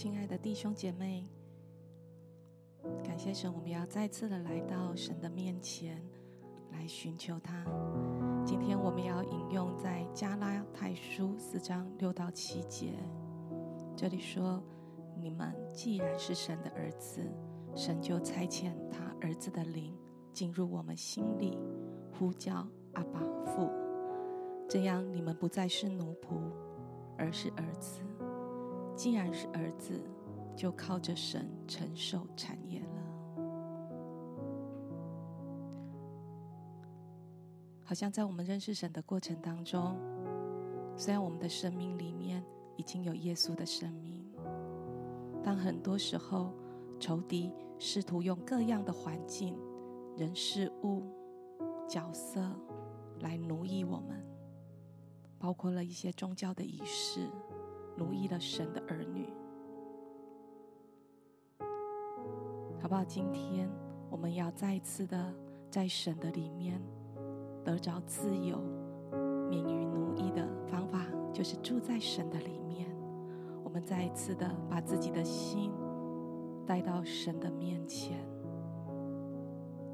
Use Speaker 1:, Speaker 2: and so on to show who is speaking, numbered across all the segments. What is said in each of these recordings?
Speaker 1: 亲爱的弟兄姐妹，感谢神，我们要再次的来到神的面前来寻求他。今天我们要引用在加拉太书四章六到七节，这里说：“你们既然是神的儿子，神就差遣他儿子的灵进入我们心里，呼叫阿爸父，这样你们不再是奴仆，而是儿子。”既然是儿子，就靠着神承受产业了。好像在我们认识神的过程当中，虽然我们的生命里面已经有耶稣的生命，但很多时候仇敌试图用各样的环境、人、事物、角色来奴役我们，包括了一些宗教的仪式。奴役了神的儿女，好不好？今天我们要再一次的在神的里面得着自由、免于奴役的方法，就是住在神的里面。我们再一次的把自己的心带到神的面前，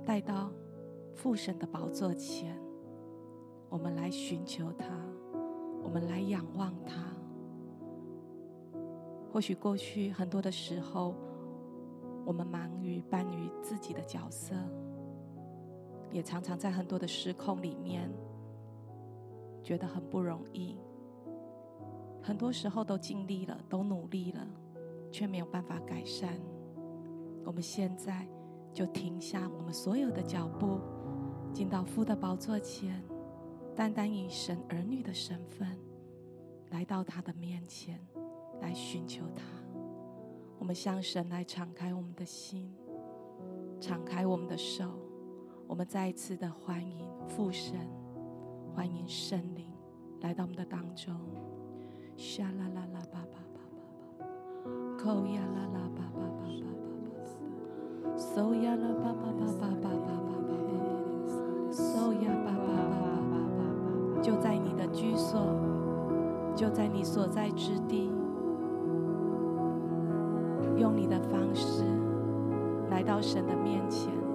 Speaker 1: 带到父神的宝座前，我们来寻求他，我们来仰望他。或许过去很多的时候，我们忙于扮于自己的角色，也常常在很多的失控里面，觉得很不容易。很多时候都尽力了，都努力了，却没有办法改善。我们现在就停下我们所有的脚步，进到父的宝座前，单单以神儿女的身份，来到他的面前。来寻求他。我们向神来敞开我们的心，敞开我们的手。我们再一次的欢迎父神，欢迎神灵来到我们的当中。沙啦啦啦巴巴巴巴巴，口呀啦啦巴巴巴巴巴巴，手呀啦巴巴巴巴巴巴巴巴巴，手呀巴巴巴巴巴巴巴，就在你的居所，就在你所在之地。用你的方式来到神的面前。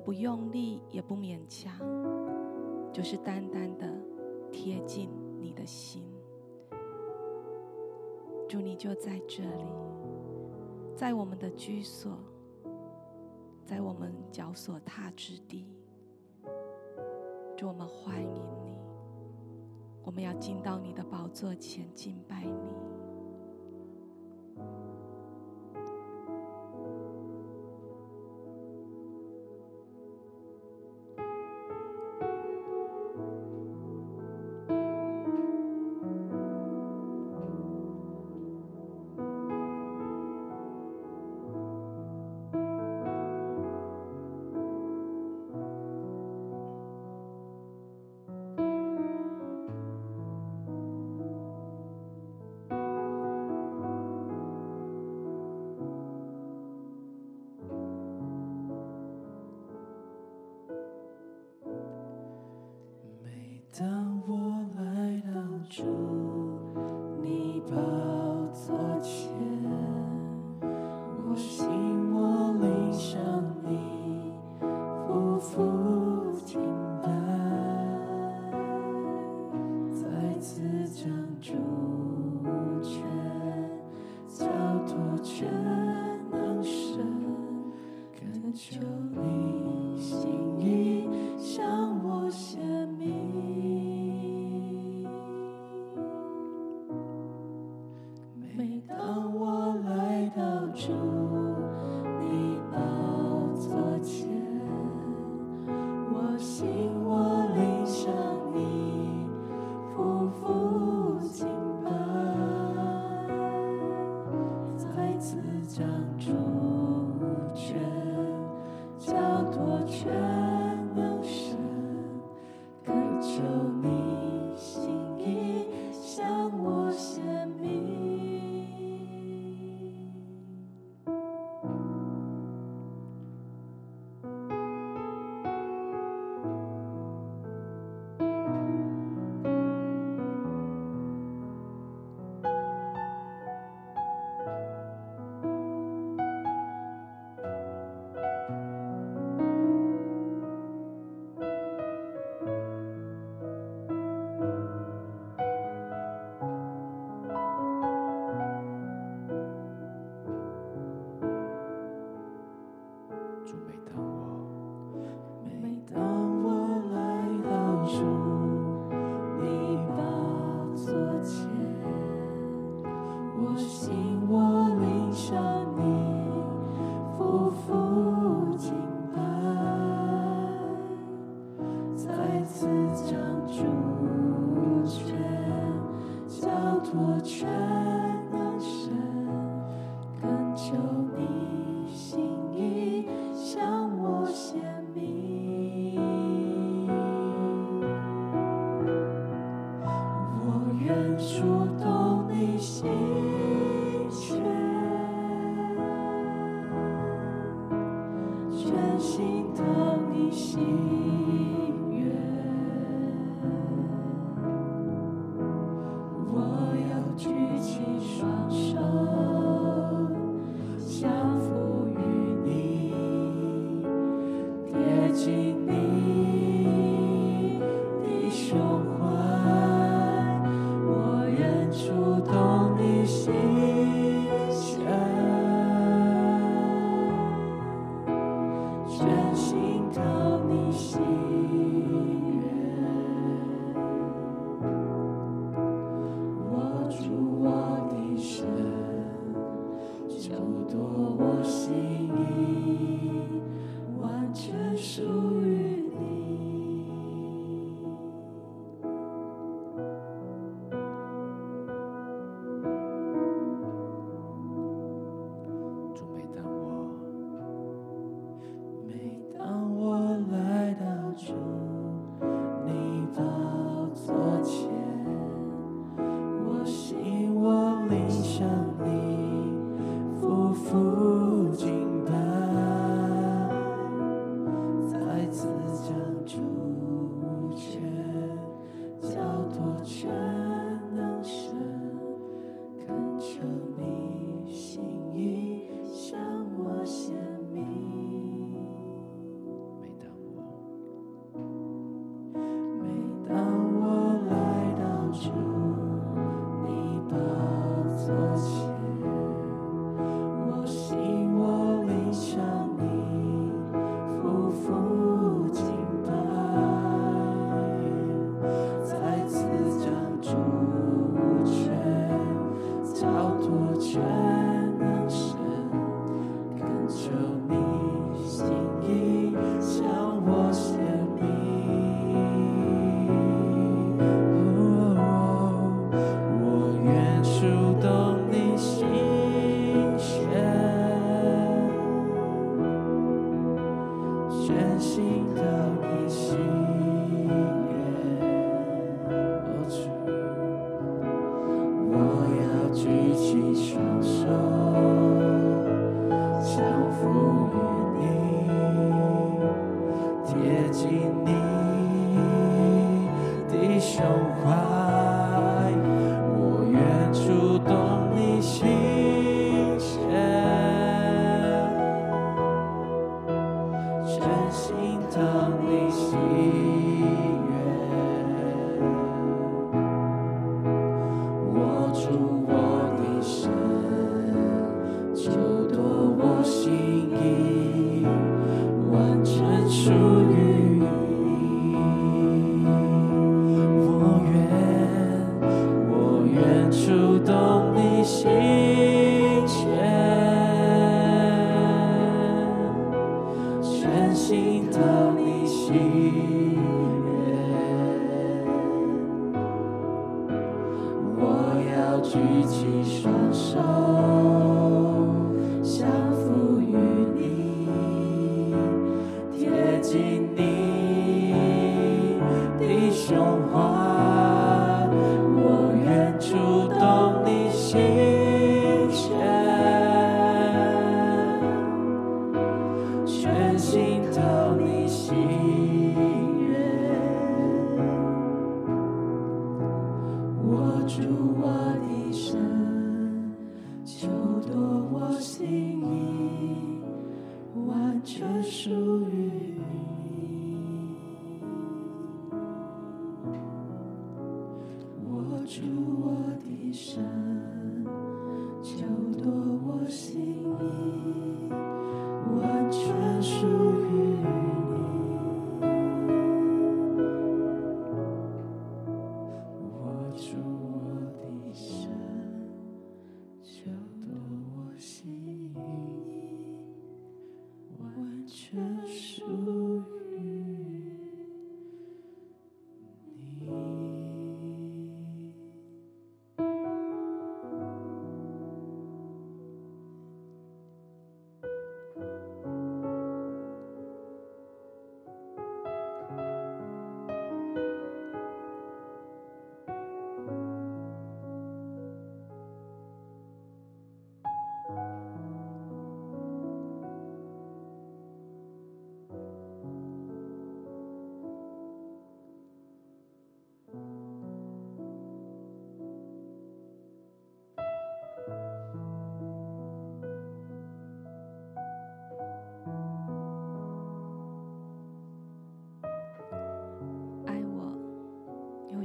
Speaker 2: 不用力也不勉强，就是单单的贴近你的心。主，你就在这里，在我们的居所，在我们脚所踏之地。主，我们欢迎你，我们要进到你的宝座前敬拜你。当我来到这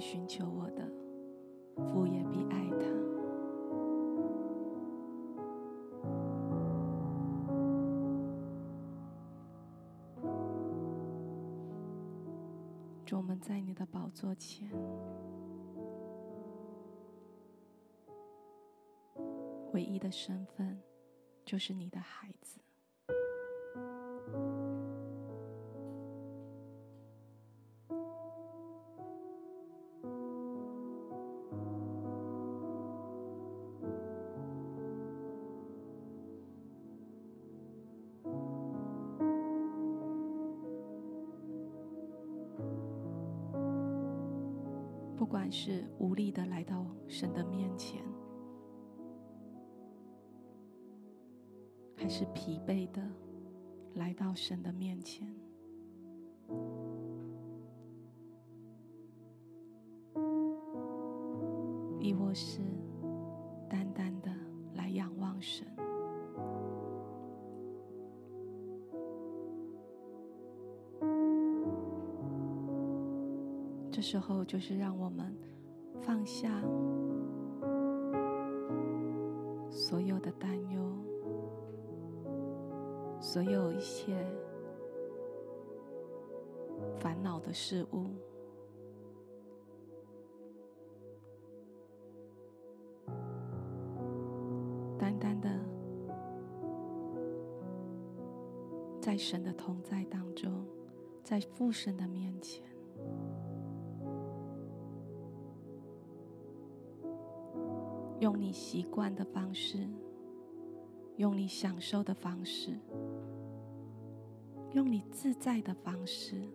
Speaker 2: 寻求我的，父也必爱他。主，我们在你的宝座前，唯一的身份就是你的孩子。到神的面前，还是疲惫的来到神的面前，亦或是淡淡的来仰望神？这时候，就是让我们所有
Speaker 1: 的担忧，所有一切烦恼的事物，单单的在神的同在当中，在父神的面前。用你习惯的方式，用你享受的方式，用你自在的方式，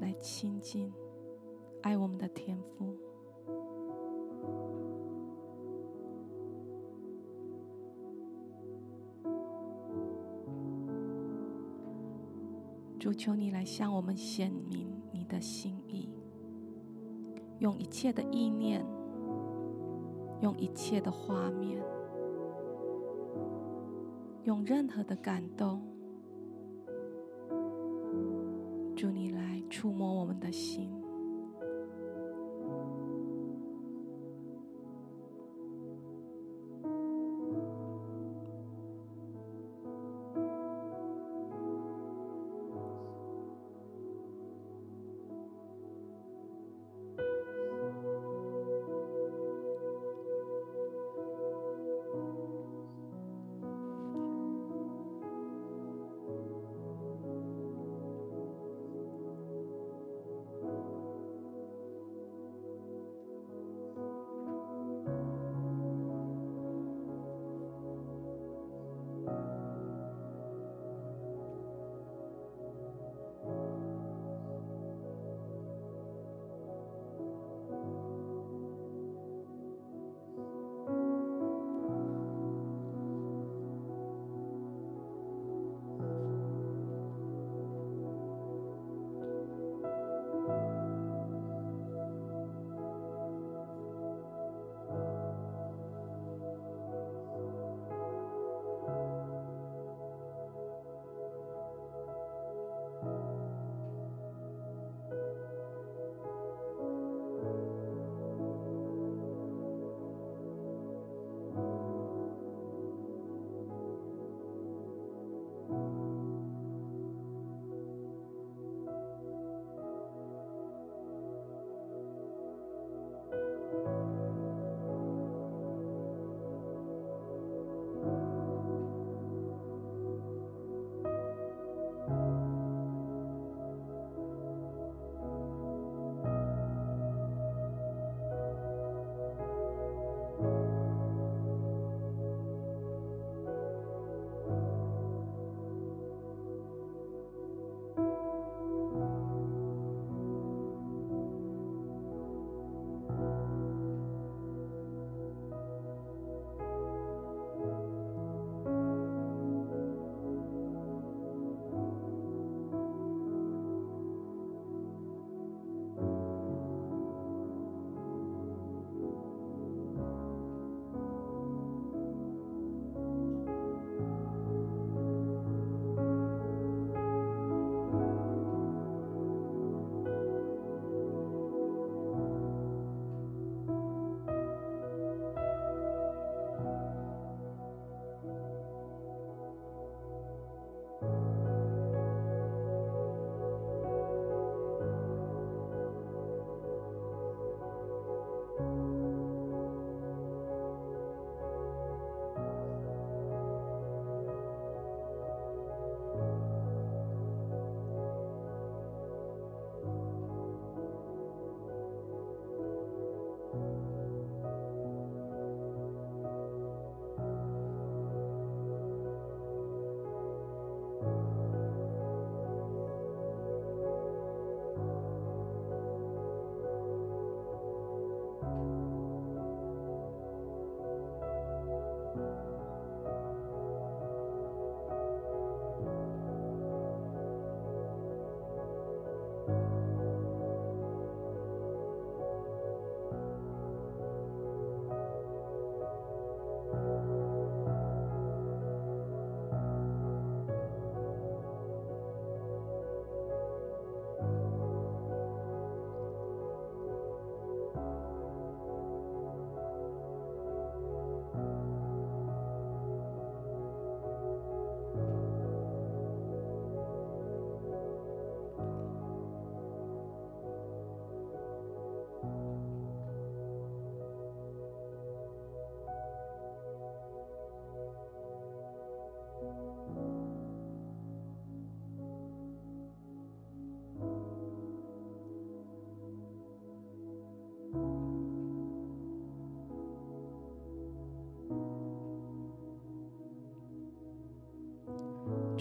Speaker 1: 来亲近爱我们的天赋。主，求你来向我们显明你的心意，用一切的意念，用一切的画面，用任何的感动，祝，你来触摸我们的心。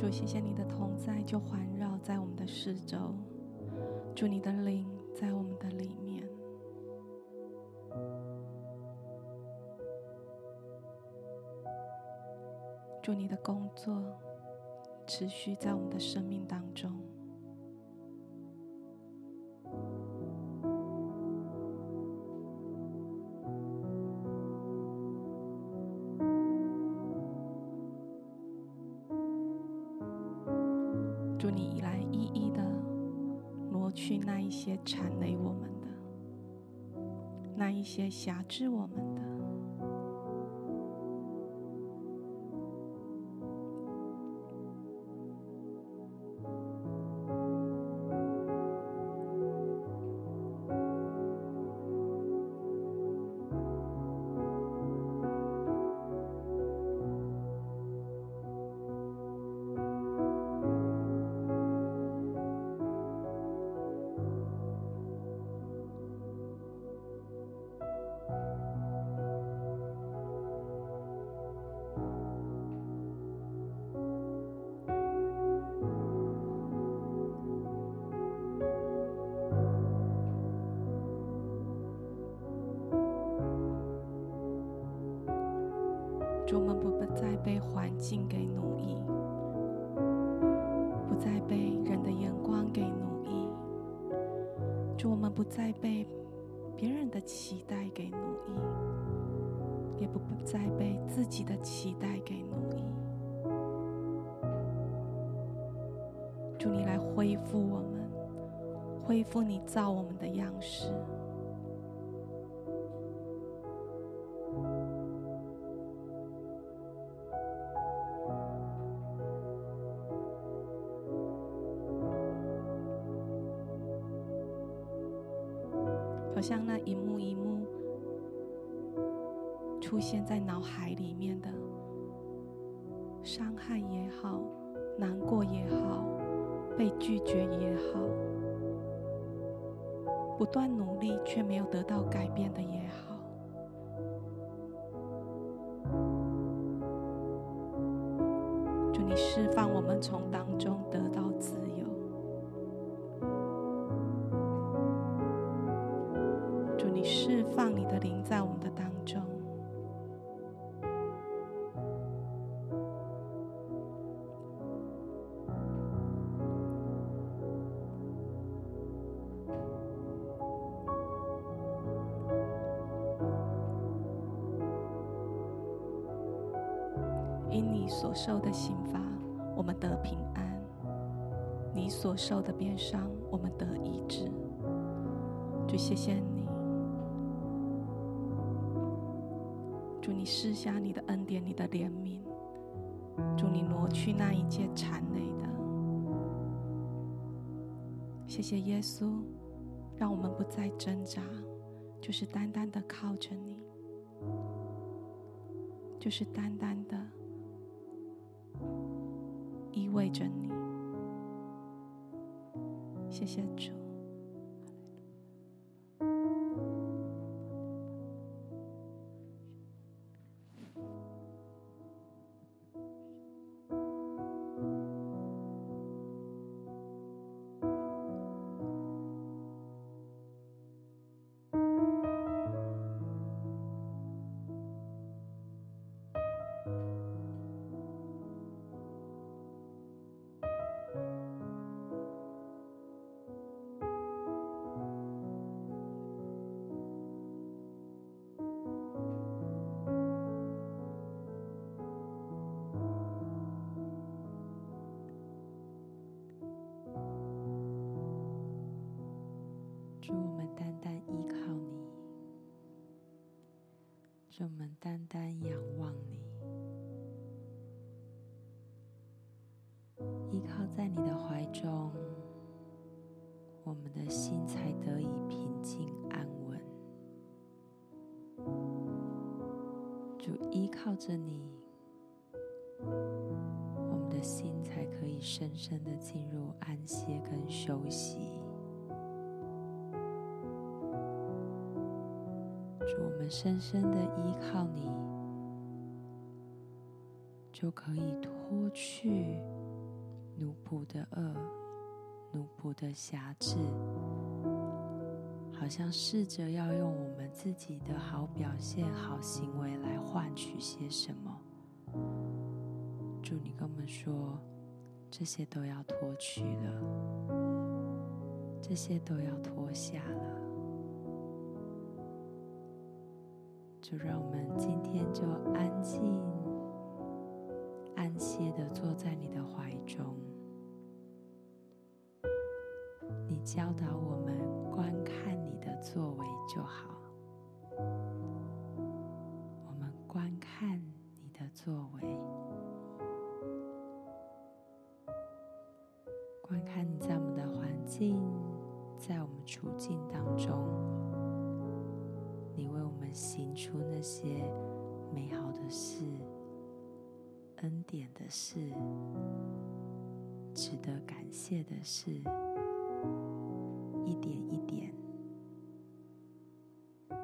Speaker 1: 主，谢谢你的同在，就环绕在我们的四周。祝，你的灵在我们的里面。祝，你的工作持续在我们的生命当中。来挟制我们。好像那一幕一幕出现在脑海里面的伤害也好，难过也好，被拒绝也好，不断努力却没有得到改变的也好，单依靠你；主，我们单单仰望你，依靠在你的怀中，我们的心才得以平静安稳。主，依靠着你，我们的心才可以深深的进入安歇跟休息。我们深深的依靠你，就可以脱去
Speaker 3: 奴仆的恶、奴仆的辖制，好像试着要用我们自己的好表现、好行为来换取些什么。主，你跟我们说，这些都要脱去了，这些都要脱下了。就让我们今天就安静、安歇的坐在你的怀中。你教导我们观看你的作为就好。我们观看你的作为，观看你在我们的环境，在我们处境当中。行出那些美好的事、恩典的事、值得感谢的事，一点一点，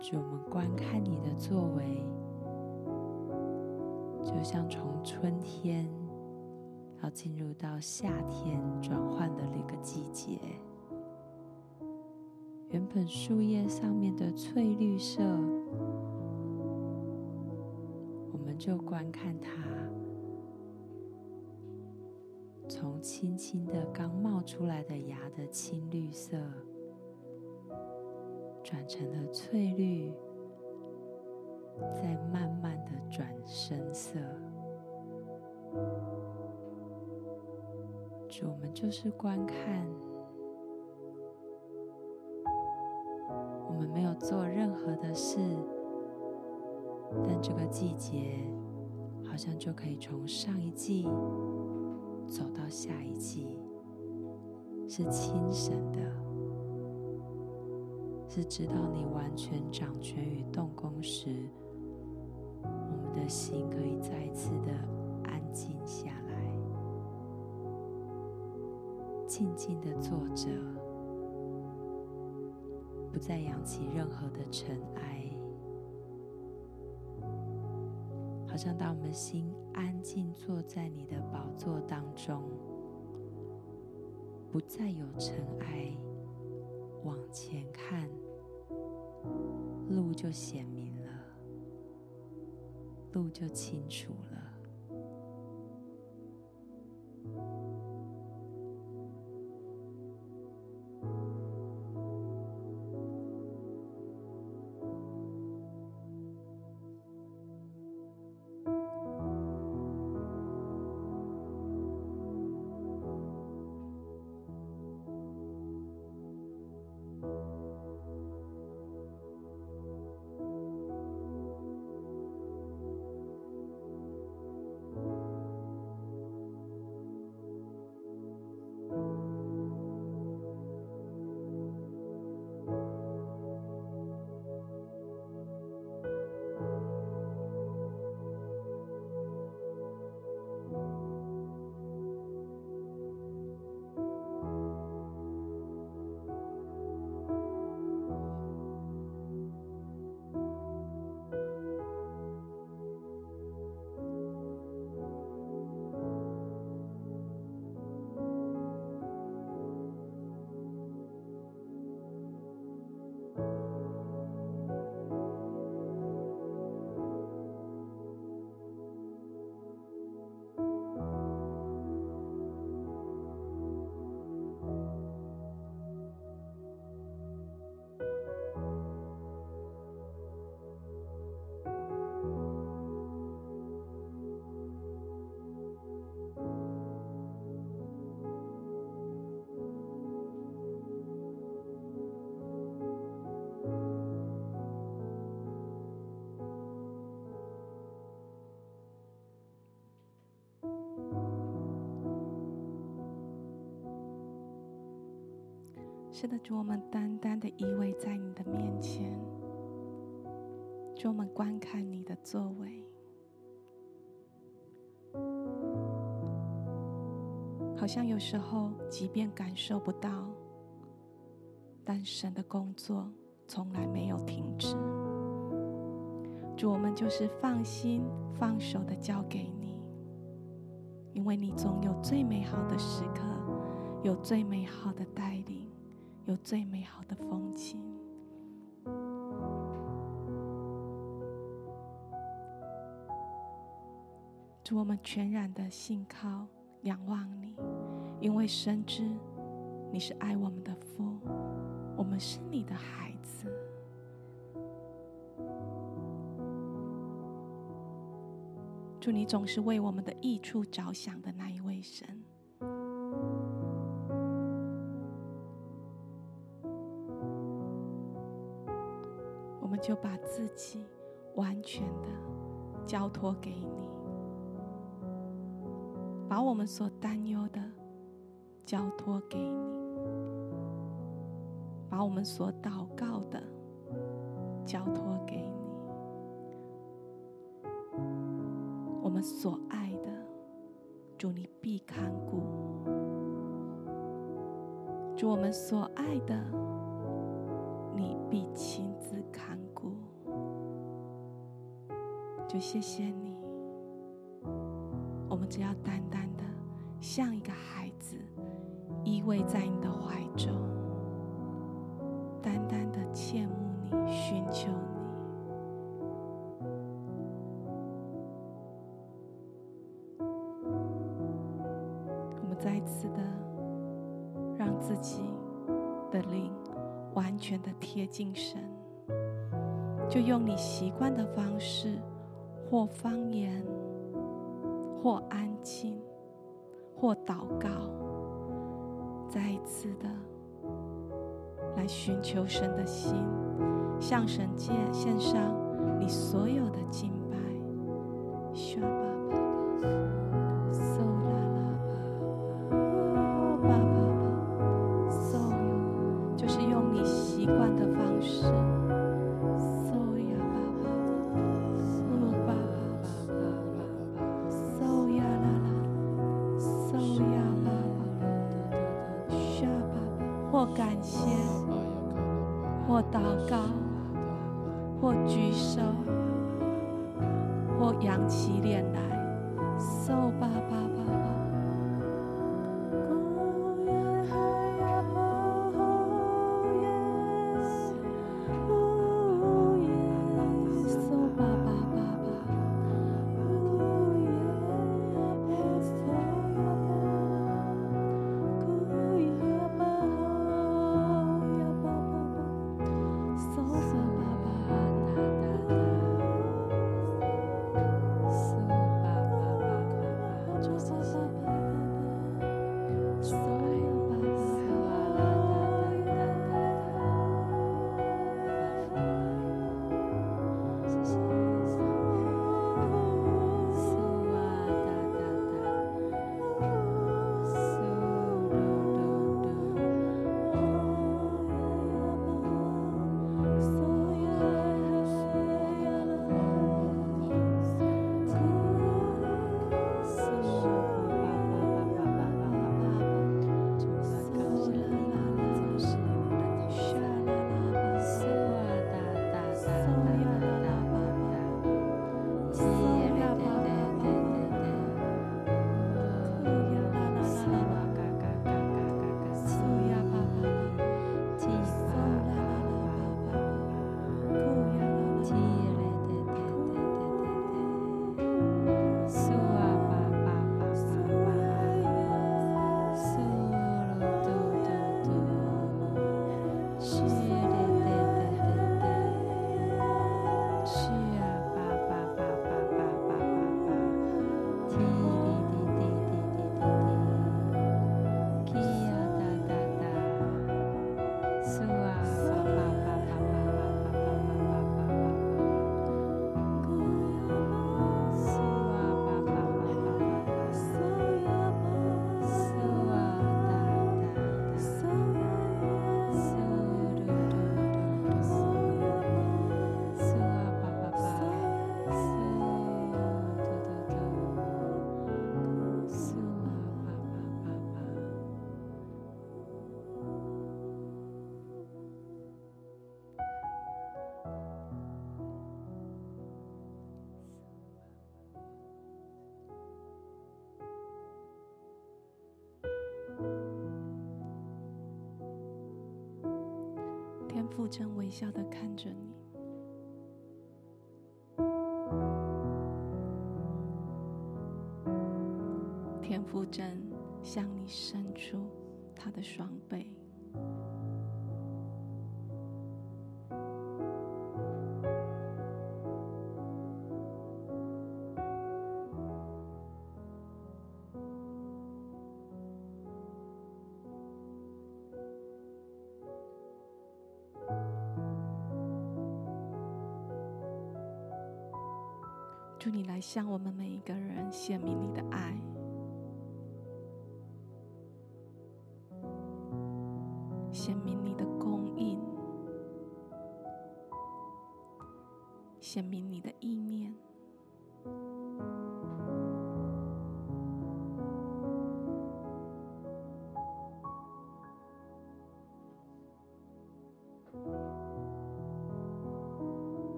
Speaker 3: 就我们观看你的作为，就像从春天要进入到夏天转换的那个季节。原本树叶上面的翠绿色，就观看它，从轻轻的刚冒出来的芽的青绿色，转成了翠绿，再慢慢的转深色。主，我们就是观看。我们没有做任何的事，但这个季节好像就可以从上一季走到下一季，是清神的，是直到你完全掌权与动工时，我们的心可以再一次的安静下来，静静的坐着。不再扬起任何的尘埃，好像当我们心安静坐在你的宝座当中，不再有尘埃，往前看，路就显明了，路就清楚了。
Speaker 1: 是的，主，我们单单的依偎在你的面前，主，我们观看你的作为，好像有时候即便感受不到，但神的工作从来没有停止。主，我们就是放心放手的交给你，因为你总有最美好的时刻，有最美好的待遇，有最美好的风景。主，我们全然的信靠、仰望你，因为深知你是爱我们的父，我们是你的孩子。祝，你总是为我们的益处着想的那一位神，就把自己完全的交托给你，把我们所担忧的交托给你，把我们所祷告的交托给你。我们所爱的，祝你必看顾；祝我们所爱的，你必亲谢谢你，我们只要单单的像一个孩子，依偎在你的怀中，单单的切慕你，寻求你。我们再次的让自己的灵完全的贴近神，就用你习惯的方式，或方言，或安静，或祷告，再一次的来寻求神的心，向神借献上你所有的敬。父正微笑的看着你，天父正向你伸出他的双臂。向我们每一个人显明你的爱，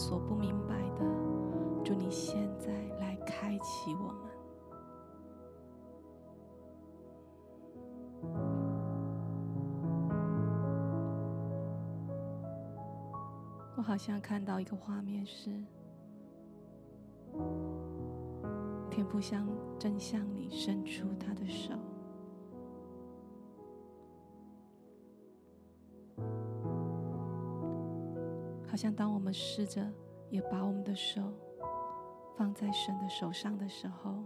Speaker 1: 所不明白的，祝你现在来开启我们。我好像看到一个画面是，天父向正向你伸出他的手。像当我们试着也把我们的手放在神的手上的时候，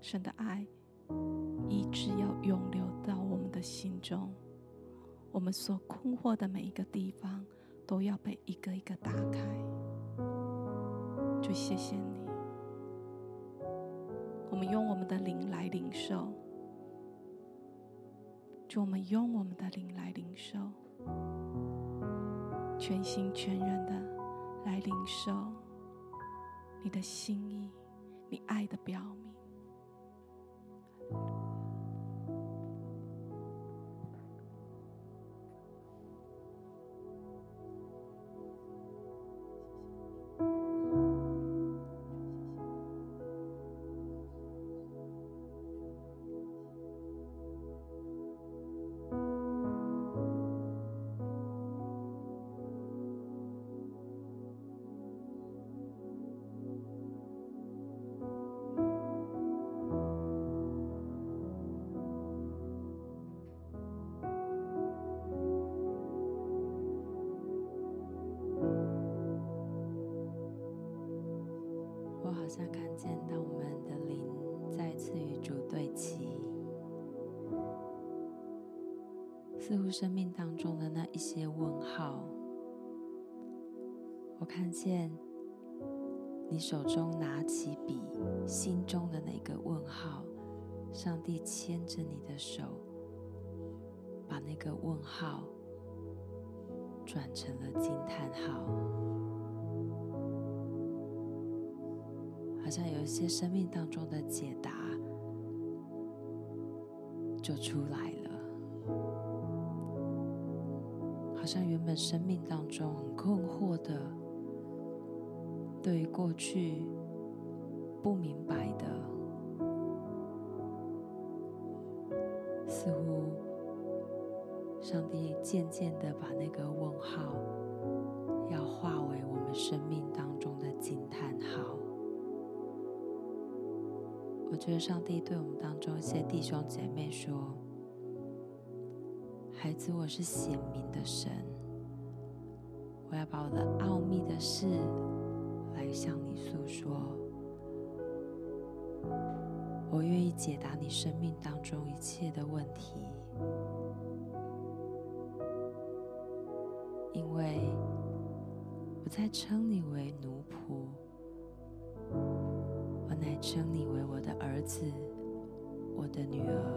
Speaker 1: 神的爱一直要涌流到我们的心中，我们所困惑的每一个地方都要被一个一个打开。就谢谢你，我们用我们的灵来领受。祝我们用我们的灵来领受，全心全人的来领受你的心意，你爱的表明。
Speaker 3: 手中拿起笔，心中的那个问号，上帝牵着你的手，把那个问号转成了惊叹号。好像有一些生命当中的解答就出来了，好像原本生命当中很困惑的，对于过去不明白的，似乎上帝渐渐的把那个问号要化为我们生命当中的惊叹号。我觉得上帝对我们当中一些弟兄姐妹说：“孩子，我是显明的神，我要把我的奥秘的事来向你诉说。我愿意解答你生命当中一切的问题，因为我在称你为奴仆。”我乃称你为我的儿子，我的女儿，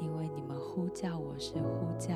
Speaker 3: 因为你们呼叫我是呼叫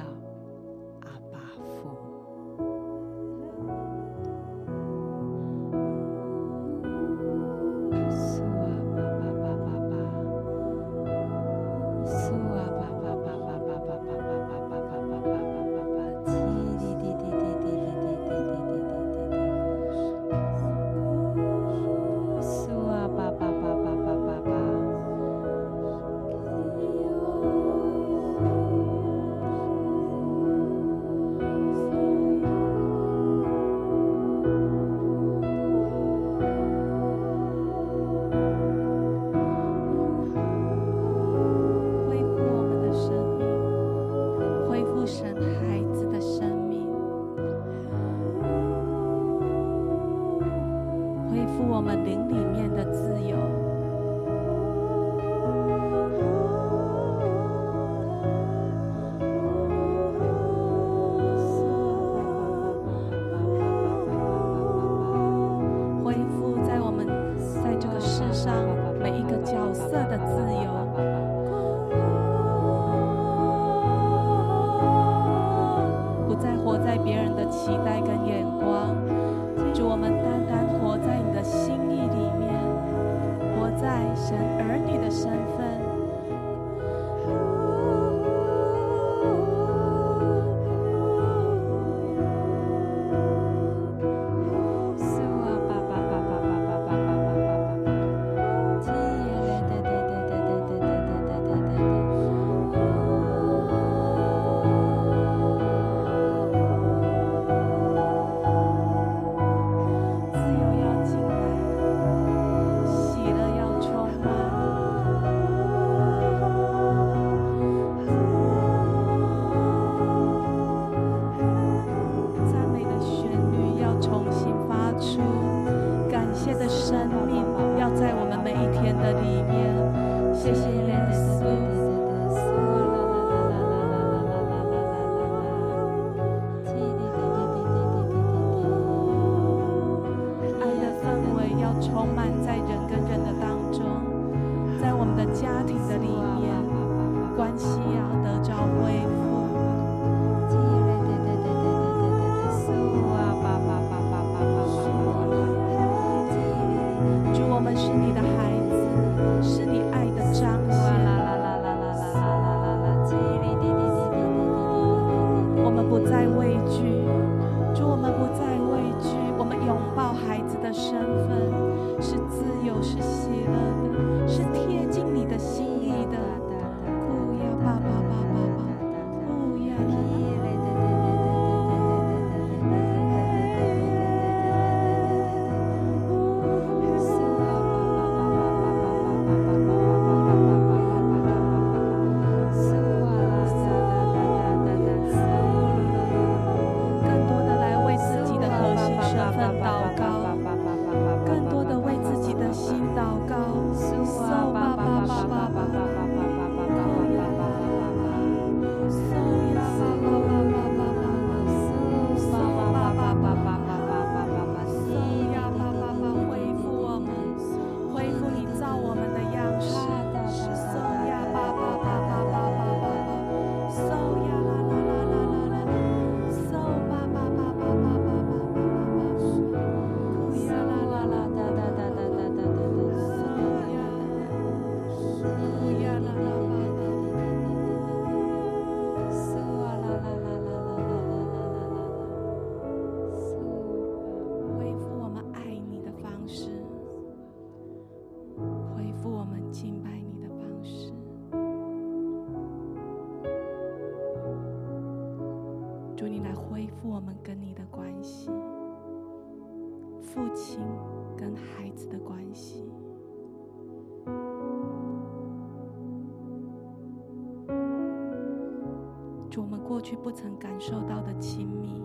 Speaker 1: 不曾感受到的亲密，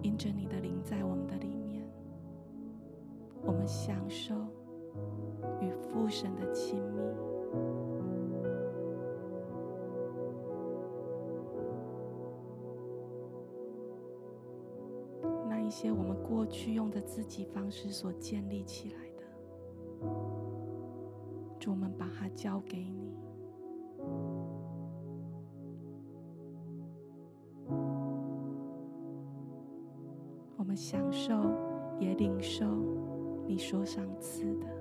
Speaker 1: 因着你的灵在我们的里面，我们享受与父神的亲密。那一些我们过去用的自己方式所建立起来的，主，我们把它交给你。有赏赐的。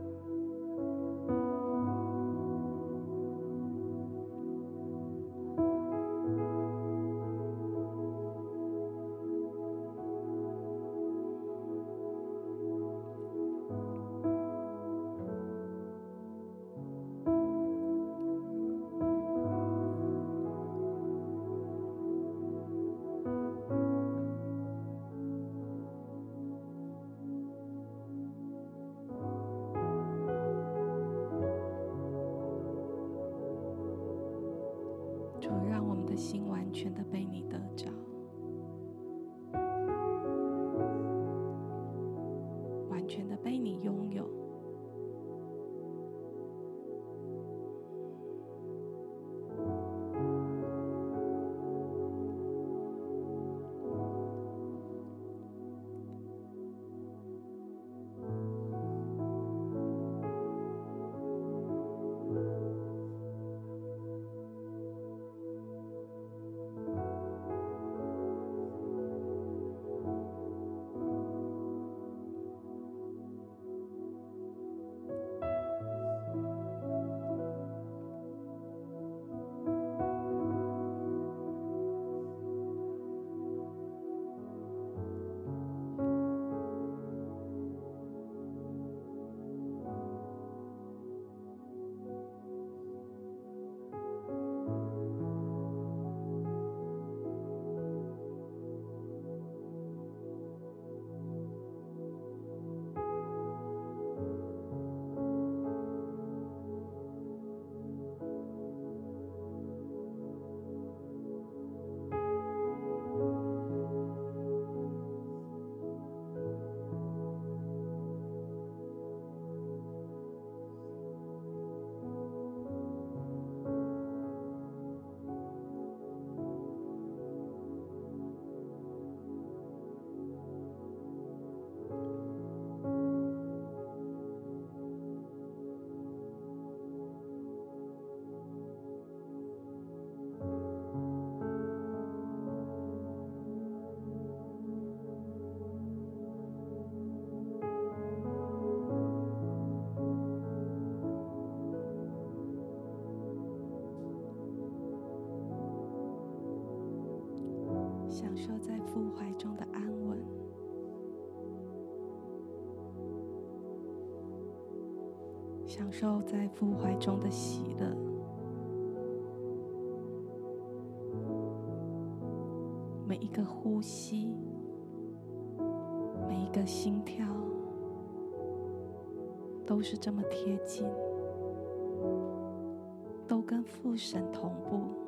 Speaker 1: 父怀中的安稳，享受在父怀中的喜乐。每一个呼吸，每一个心跳，都是这么贴近，都跟父神同步。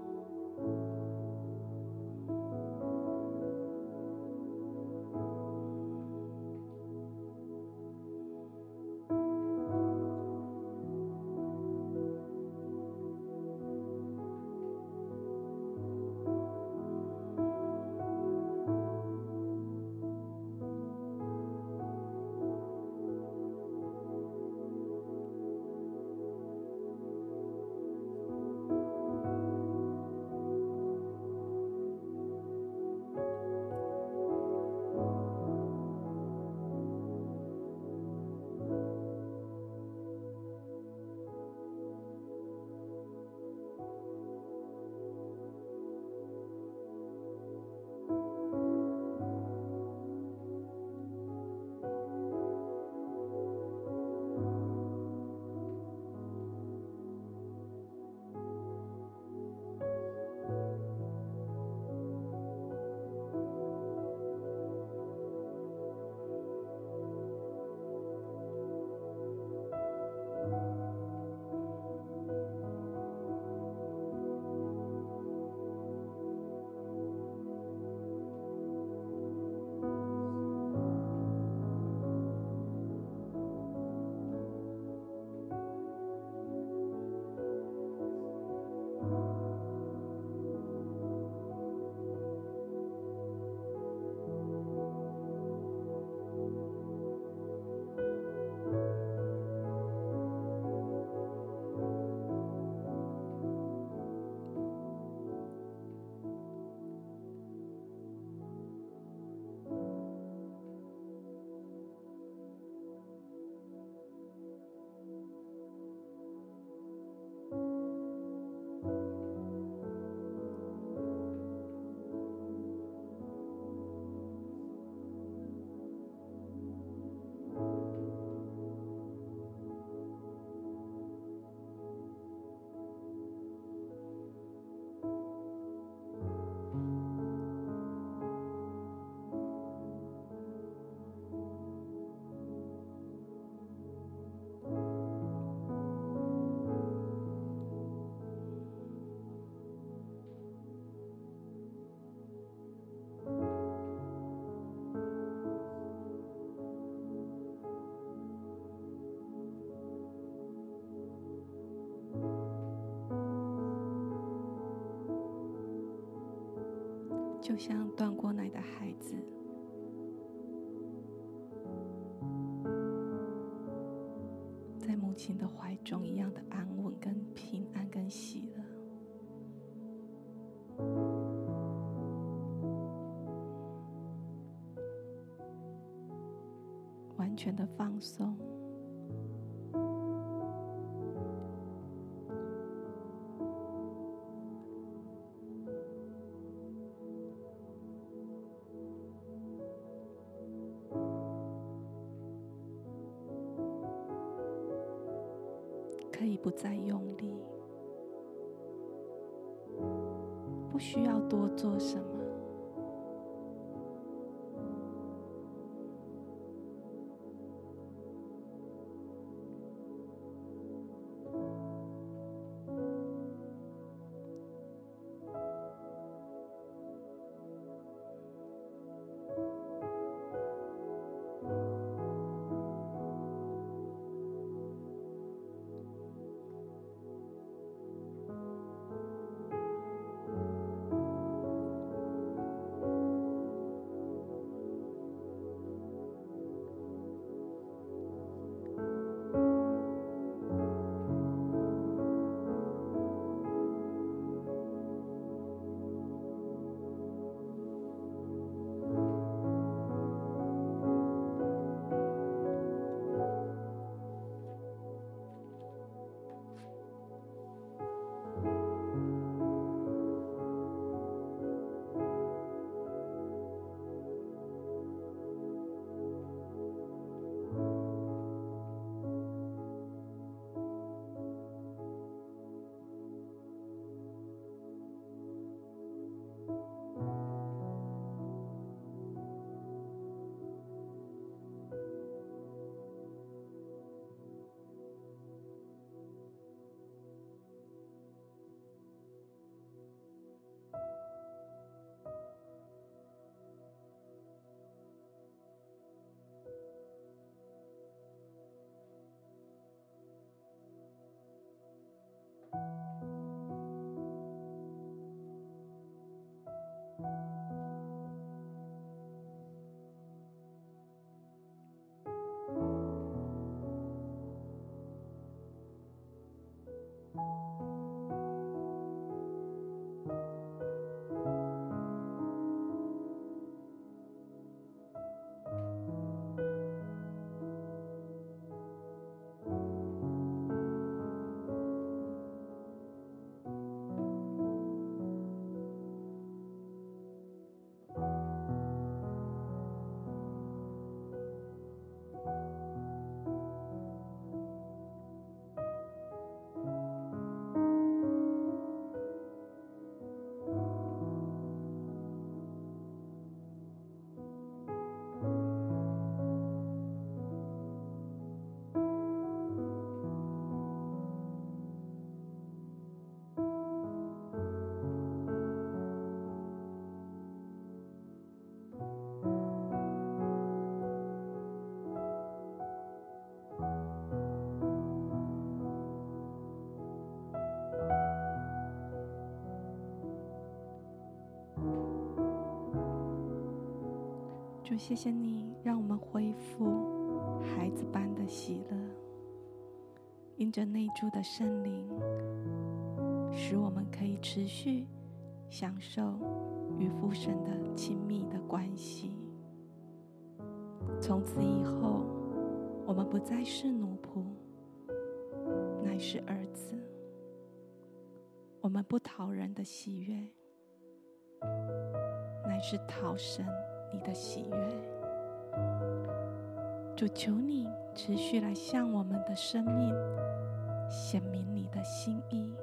Speaker 1: 就像断过奶的孩子，在母亲的怀中一样的安稳、跟平安、跟喜乐，完全的放松。再用力，不需要多做什么。谢谢你让我们恢复孩子般的喜乐，因着内住的圣灵，使我们可以持续享受与父神的亲密的关系。从此以后，我们不再是奴仆，乃是儿子。我们不讨人的喜悦，乃是讨神。你的喜悦，主求你持续来向我们的生命显明你的心意，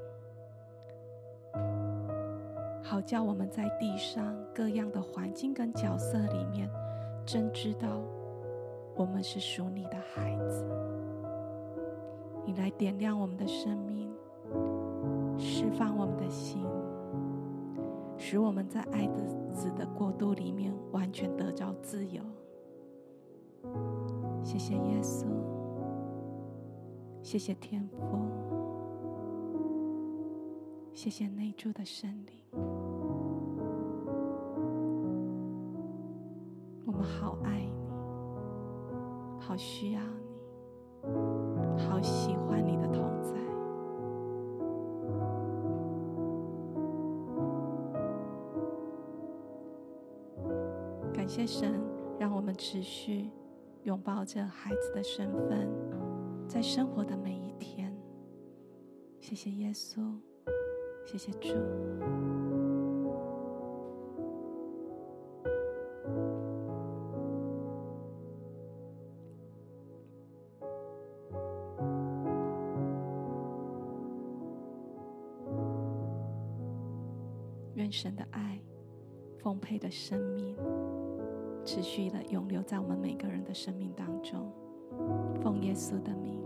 Speaker 1: 好叫我们在地上各样的环境跟角色里面，真知道我们是属你的孩子。你来点亮我们的生命，释放我们的心。使我们在爱的子的国度里面完全得着自由。谢谢耶稣，谢谢天父，谢谢内住的圣灵。我们好爱你，好需要你。谢神，让我们持续拥抱着孩子的身份，在生活的每一天。谢谢耶稣，谢谢主。神的爱，丰沛的生命，持续的永留在我们每个人的生命当中。奉耶稣的名，